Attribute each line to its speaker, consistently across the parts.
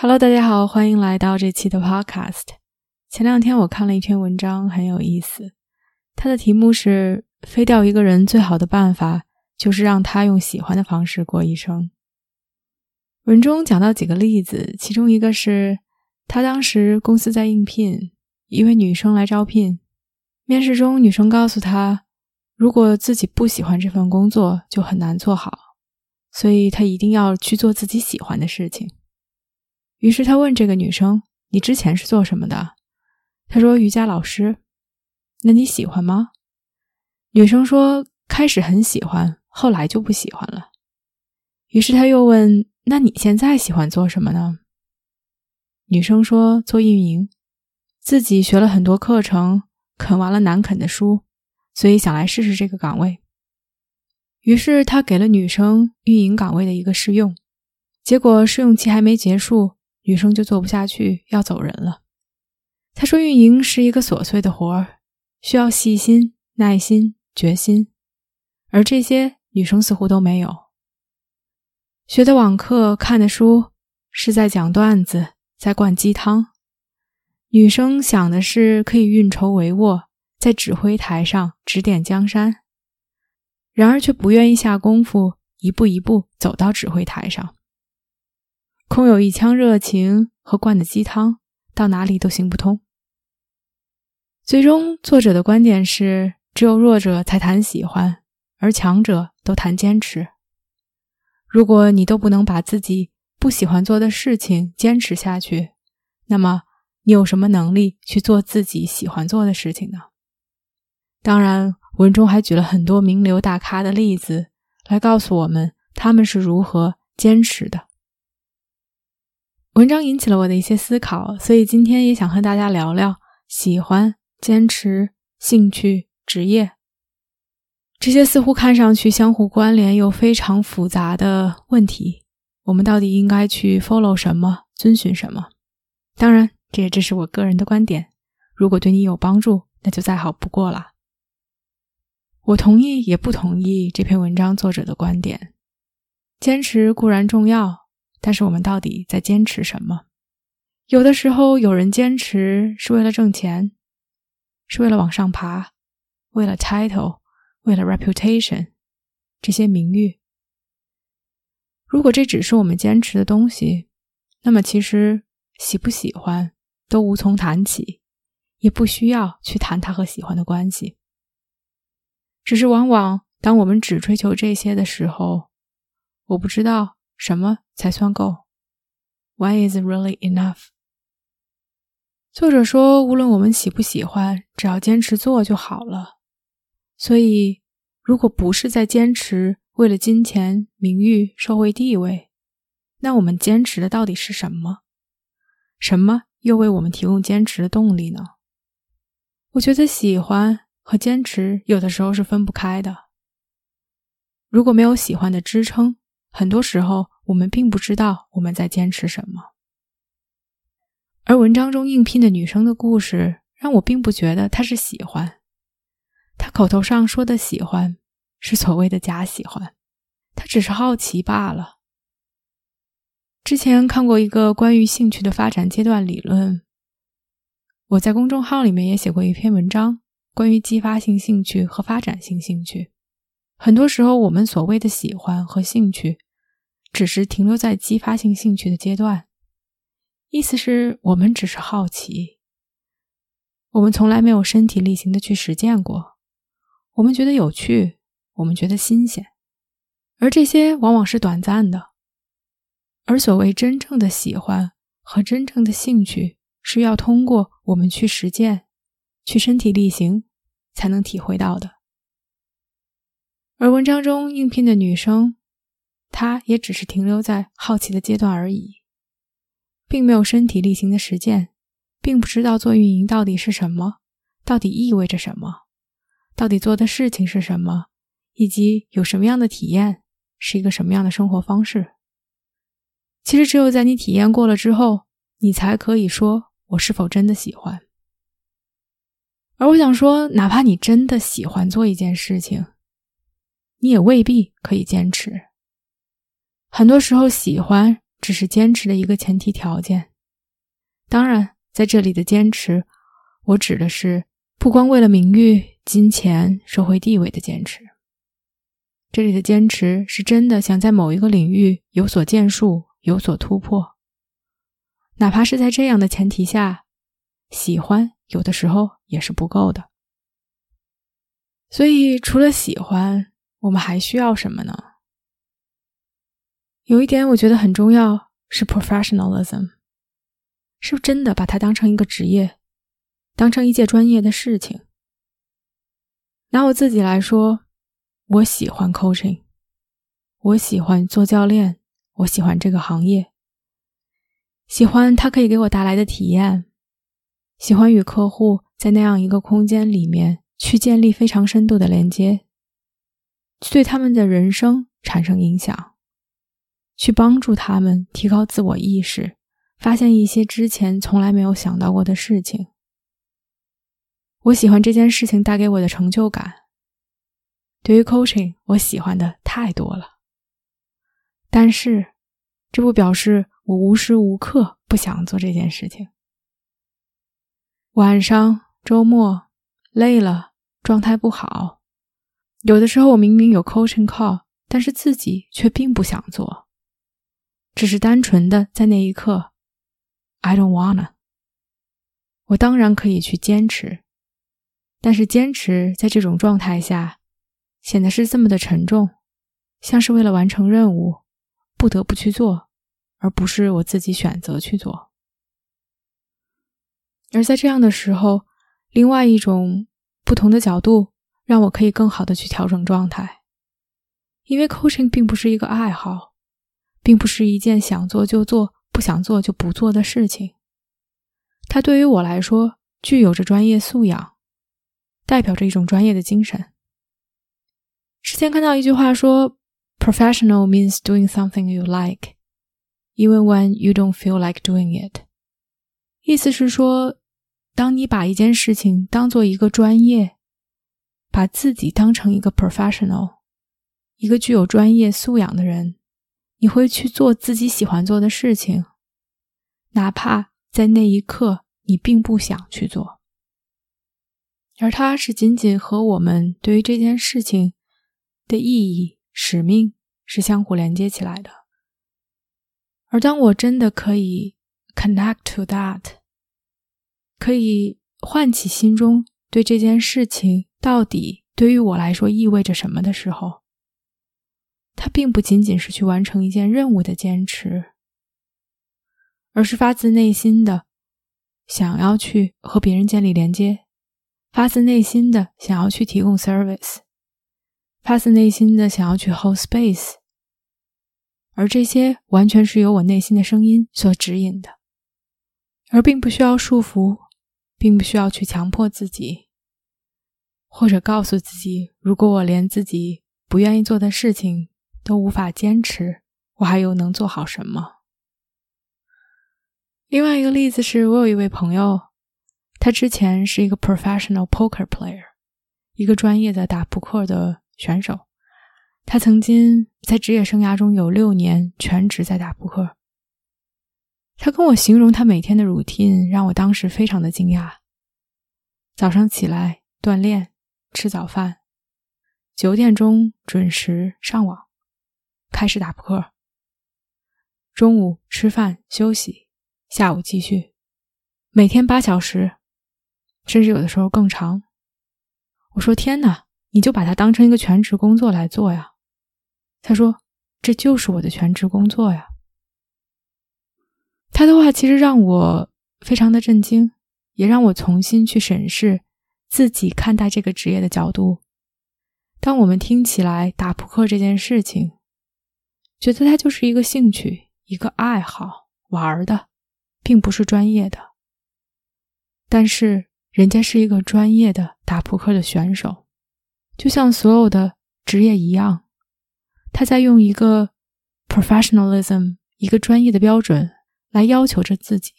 Speaker 1: Hello，大家好，欢迎来到这期的 Podcast。前两天我看了一篇文章，很有意思。它的题目是“飞掉一个人最好的办法就是让他用喜欢的方式过一生”。文中讲到几个例子，其中一个是他当时公司在应聘一位女生来招聘，面试中女生告诉他，如果自己不喜欢这份工作，就很难做好，所以他一定要去做自己喜欢的事情。于是他问这个女生：“你之前是做什么的？”她说：“瑜伽老师。”那你喜欢吗？女生说：“开始很喜欢，后来就不喜欢了。”于是他又问：“那你现在喜欢做什么呢？”女生说：“做运营，自己学了很多课程，啃完了难啃的书，所以想来试试这个岗位。”于是他给了女生运营岗位的一个试用，结果试用期还没结束。女生就做不下去，要走人了。她说：“运营是一个琐碎的活儿，需要细心、耐心、决心，而这些女生似乎都没有。学的网课、看的书是在讲段子，在灌鸡汤。女生想的是可以运筹帷幄，在指挥台上指点江山，然而却不愿意下功夫，一步一步走到指挥台上。”空有一腔热情和灌的鸡汤，到哪里都行不通。最终，作者的观点是：只有弱者才谈喜欢，而强者都谈坚持。如果你都不能把自己不喜欢做的事情坚持下去，那么你有什么能力去做自己喜欢做的事情呢？当然，文中还举了很多名流大咖的例子，来告诉我们他们是如何坚持的。文章引起了我的一些思考，所以今天也想和大家聊聊喜欢、坚持、兴趣、职业这些似乎看上去相互关联又非常复杂的问题。我们到底应该去 follow 什么，遵循什么？当然，这也只是我个人的观点。如果对你有帮助，那就再好不过了。我同意也不同意这篇文章作者的观点。坚持固然重要。但是我们到底在坚持什么？有的时候，有人坚持是为了挣钱，是为了往上爬，为了 title，为了 reputation，这些名誉。如果这只是我们坚持的东西，那么其实喜不喜欢都无从谈起，也不需要去谈它和喜欢的关系。只是往往当我们只追求这些的时候，我不知道。什么才算够？Why is really enough？作者说，无论我们喜不喜欢，只要坚持做就好了。所以，如果不是在坚持为了金钱、名誉、社会地位，那我们坚持的到底是什么？什么又为我们提供坚持的动力呢？我觉得喜欢和坚持有的时候是分不开的。如果没有喜欢的支撑，很多时候，我们并不知道我们在坚持什么。而文章中应聘的女生的故事，让我并不觉得她是喜欢。她口头上说的喜欢，是所谓的假喜欢，她只是好奇罢了。之前看过一个关于兴趣的发展阶段理论，我在公众号里面也写过一篇文章，关于激发性兴趣和发展性兴趣。很多时候，我们所谓的喜欢和兴趣，只是停留在激发性兴趣的阶段。意思是我们只是好奇，我们从来没有身体力行的去实践过。我们觉得有趣，我们觉得新鲜，而这些往往是短暂的。而所谓真正的喜欢和真正的兴趣，是要通过我们去实践、去身体力行，才能体会到的。而文章中应聘的女生，他也只是停留在好奇的阶段而已。并没有身体力行的实践，并不知道做运营到底是什么，到底意味着什么，到底做的事情是什么，以及有什么样的体验，是一个什么样的生活方式。其实，只有在你体验过了之后，你才可以说我是否真的喜欢。而我想说，哪怕你真的喜欢做一件事情，你也未必可以坚持。很多时候，喜欢只是坚持的一个前提条件。当然，在这里的坚持，我指的是不光为了名誉、金钱、社会地位的坚持。这里的坚持是真的想在某一个领域有所建树、有所突破。哪怕是在这样的前提下，喜欢有的时候也是不够的。所以，除了喜欢，我们还需要什么呢？有一点我觉得很重要，是 professionalism，是不是真的把它当成一个职业，当成一件专业的事情。拿我自己来说，我喜欢 coaching，我喜欢做教练，我喜欢这个行业，喜欢它可以给我带来的体验，喜欢与客户在那样一个空间里面去建立非常深度的连接，去对他们的人生产生影响。去帮助他们提高自我意识，发现一些之前从来没有想到过的事情。我喜欢这件事情带给我的成就感。对于 coaching，我喜欢的太多了。但是，这不表示我无时无刻不想做这件事情。晚上、周末累了，状态不好，有的时候我明明有 coaching call，但是自己却并不想做。只是单纯的在那一刻，I don't wanna。我当然可以去坚持，但是坚持在这种状态下，显得是这么的沉重，像是为了完成任务不得不去做，而不是我自己选择去做。而在这样的时候，另外一种不同的角度，让我可以更好的去调整状态，因为 coaching 并不是一个爱好。并不是一件想做就做、不想做就不做的事情。它对于我来说具有着专业素养，代表着一种专业的精神。之前看到一句话说：“Professional means doing something you like, even when you don't feel like doing it。”意思是说，当你把一件事情当做一个专业，把自己当成一个 professional，一个具有专业素养的人。你会去做自己喜欢做的事情，哪怕在那一刻你并不想去做，而它是仅仅和我们对于这件事情的意义、使命是相互连接起来的。而当我真的可以 connect to that，可以唤起心中对这件事情到底对于我来说意味着什么的时候。它并不仅仅是去完成一件任务的坚持，而是发自内心的想要去和别人建立连接，发自内心的想要去提供 service，发自内心的想要去 hold space，而这些完全是由我内心的声音所指引的，而并不需要束缚，并不需要去强迫自己，或者告诉自己，如果我连自己不愿意做的事情。都无法坚持，我还又能做好什么？另外一个例子是我有一位朋友，他之前是一个 professional poker player，一个专业的打扑克的选手。他曾经在职业生涯中有六年全职在打扑克。他跟我形容他每天的 routine，让我当时非常的惊讶。早上起来锻炼，吃早饭，九点钟准时上网。开始打扑克，中午吃饭休息，下午继续，每天八小时，甚至有的时候更长。我说：“天哪，你就把它当成一个全职工作来做呀？”他说：“这就是我的全职工作呀。”他的话其实让我非常的震惊，也让我重新去审视自己看待这个职业的角度。当我们听起来打扑克这件事情，觉得它就是一个兴趣，一个爱好，玩的，并不是专业的，但是人家是一个专业的打扑克的选手，就像所有的职业一样，他在用一个 professionalism 一个专业的标准来要求着自己。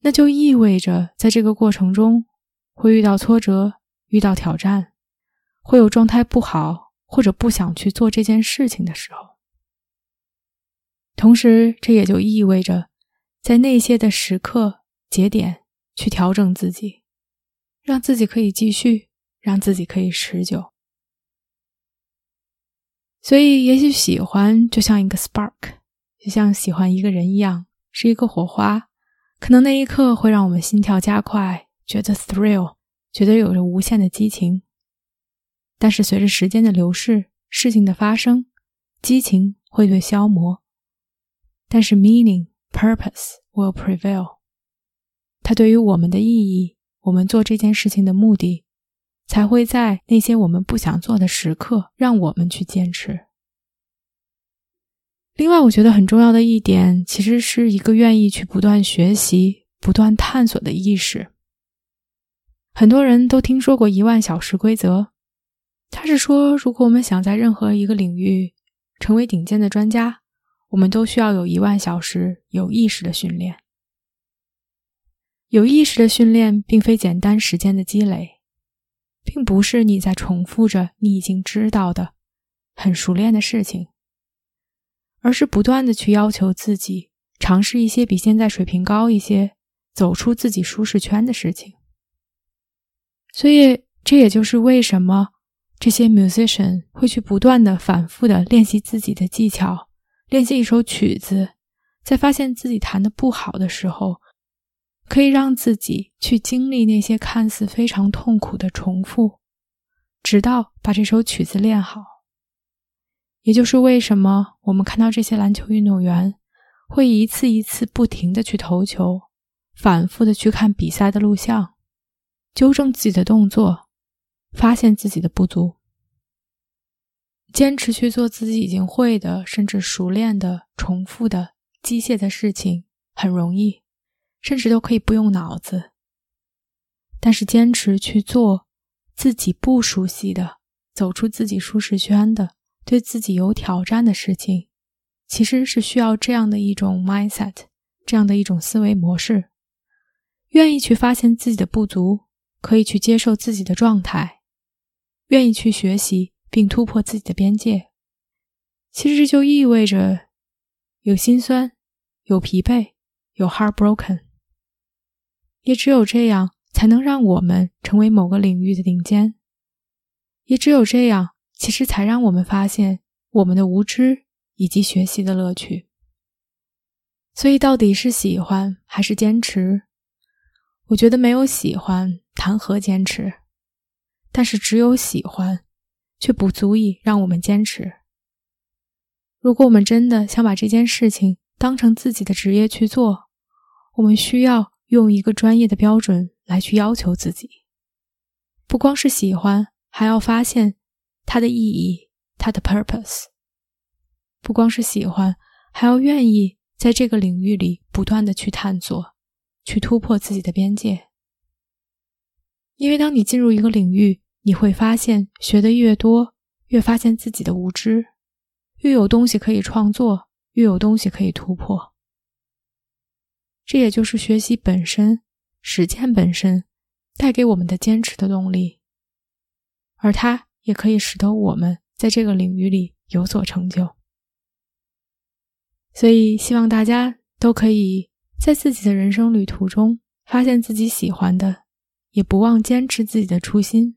Speaker 1: 那就意味着，在这个过程中会遇到挫折，遇到挑战，会有状态不好或者不想去做这件事情的时候。同时，这也就意味着，在那些的时刻节点去调整自己，让自己可以继续，让自己可以持久。所以，也许喜欢就像一个 spark，就像喜欢一个人一样，是一个火花。可能那一刻会让我们心跳加快，觉得 thrill，觉得有着无限的激情。但是随着时间的流逝，事情的发生，激情会被消磨。但是 meaning purpose will prevail。它对于我们的意义，我们做这件事情的目的，才会在那些我们不想做的时刻，让我们去坚持。另外，我觉得很重要的一点，其实是一个愿意去不断学习、不断探索的意识。很多人都听说过一万小时规则，他是说，如果我们想在任何一个领域成为顶尖的专家，我们都需要有一万小时有意识的训练。有意识的训练，并非简单时间的积累，并不是你在重复着你已经知道的、很熟练的事情。而是不断的去要求自己，尝试一些比现在水平高一些、走出自己舒适圈的事情。所以，这也就是为什么这些 musician 会去不断的、反复的练习自己的技巧，练习一首曲子，在发现自己弹的不好的时候，可以让自己去经历那些看似非常痛苦的重复，直到把这首曲子练好。也就是为什么我们看到这些篮球运动员会一次一次不停的去投球，反复的去看比赛的录像，纠正自己的动作，发现自己的不足，坚持去做自己已经会的，甚至熟练的、重复的机械的事情很容易，甚至都可以不用脑子。但是坚持去做自己不熟悉的，走出自己舒适圈的。对自己有挑战的事情，其实是需要这样的一种 mindset，这样的一种思维模式，愿意去发现自己的不足，可以去接受自己的状态，愿意去学习并突破自己的边界。其实这就意味着有心酸，有疲惫，有 heartbroken。也只有这样，才能让我们成为某个领域的顶尖。也只有这样。其实才让我们发现我们的无知以及学习的乐趣。所以，到底是喜欢还是坚持？我觉得没有喜欢，谈何坚持？但是，只有喜欢，却不足以让我们坚持。如果我们真的想把这件事情当成自己的职业去做，我们需要用一个专业的标准来去要求自己。不光是喜欢，还要发现。它的意义，它的 purpose，不光是喜欢，还要愿意在这个领域里不断的去探索，去突破自己的边界。因为当你进入一个领域，你会发现学的越多，越发现自己的无知，越有东西可以创作，越有东西可以突破。这也就是学习本身、实践本身带给我们的坚持的动力，而它。也可以使得我们在这个领域里有所成就，所以希望大家都可以在自己的人生旅途中发现自己喜欢的，也不忘坚持自己的初心，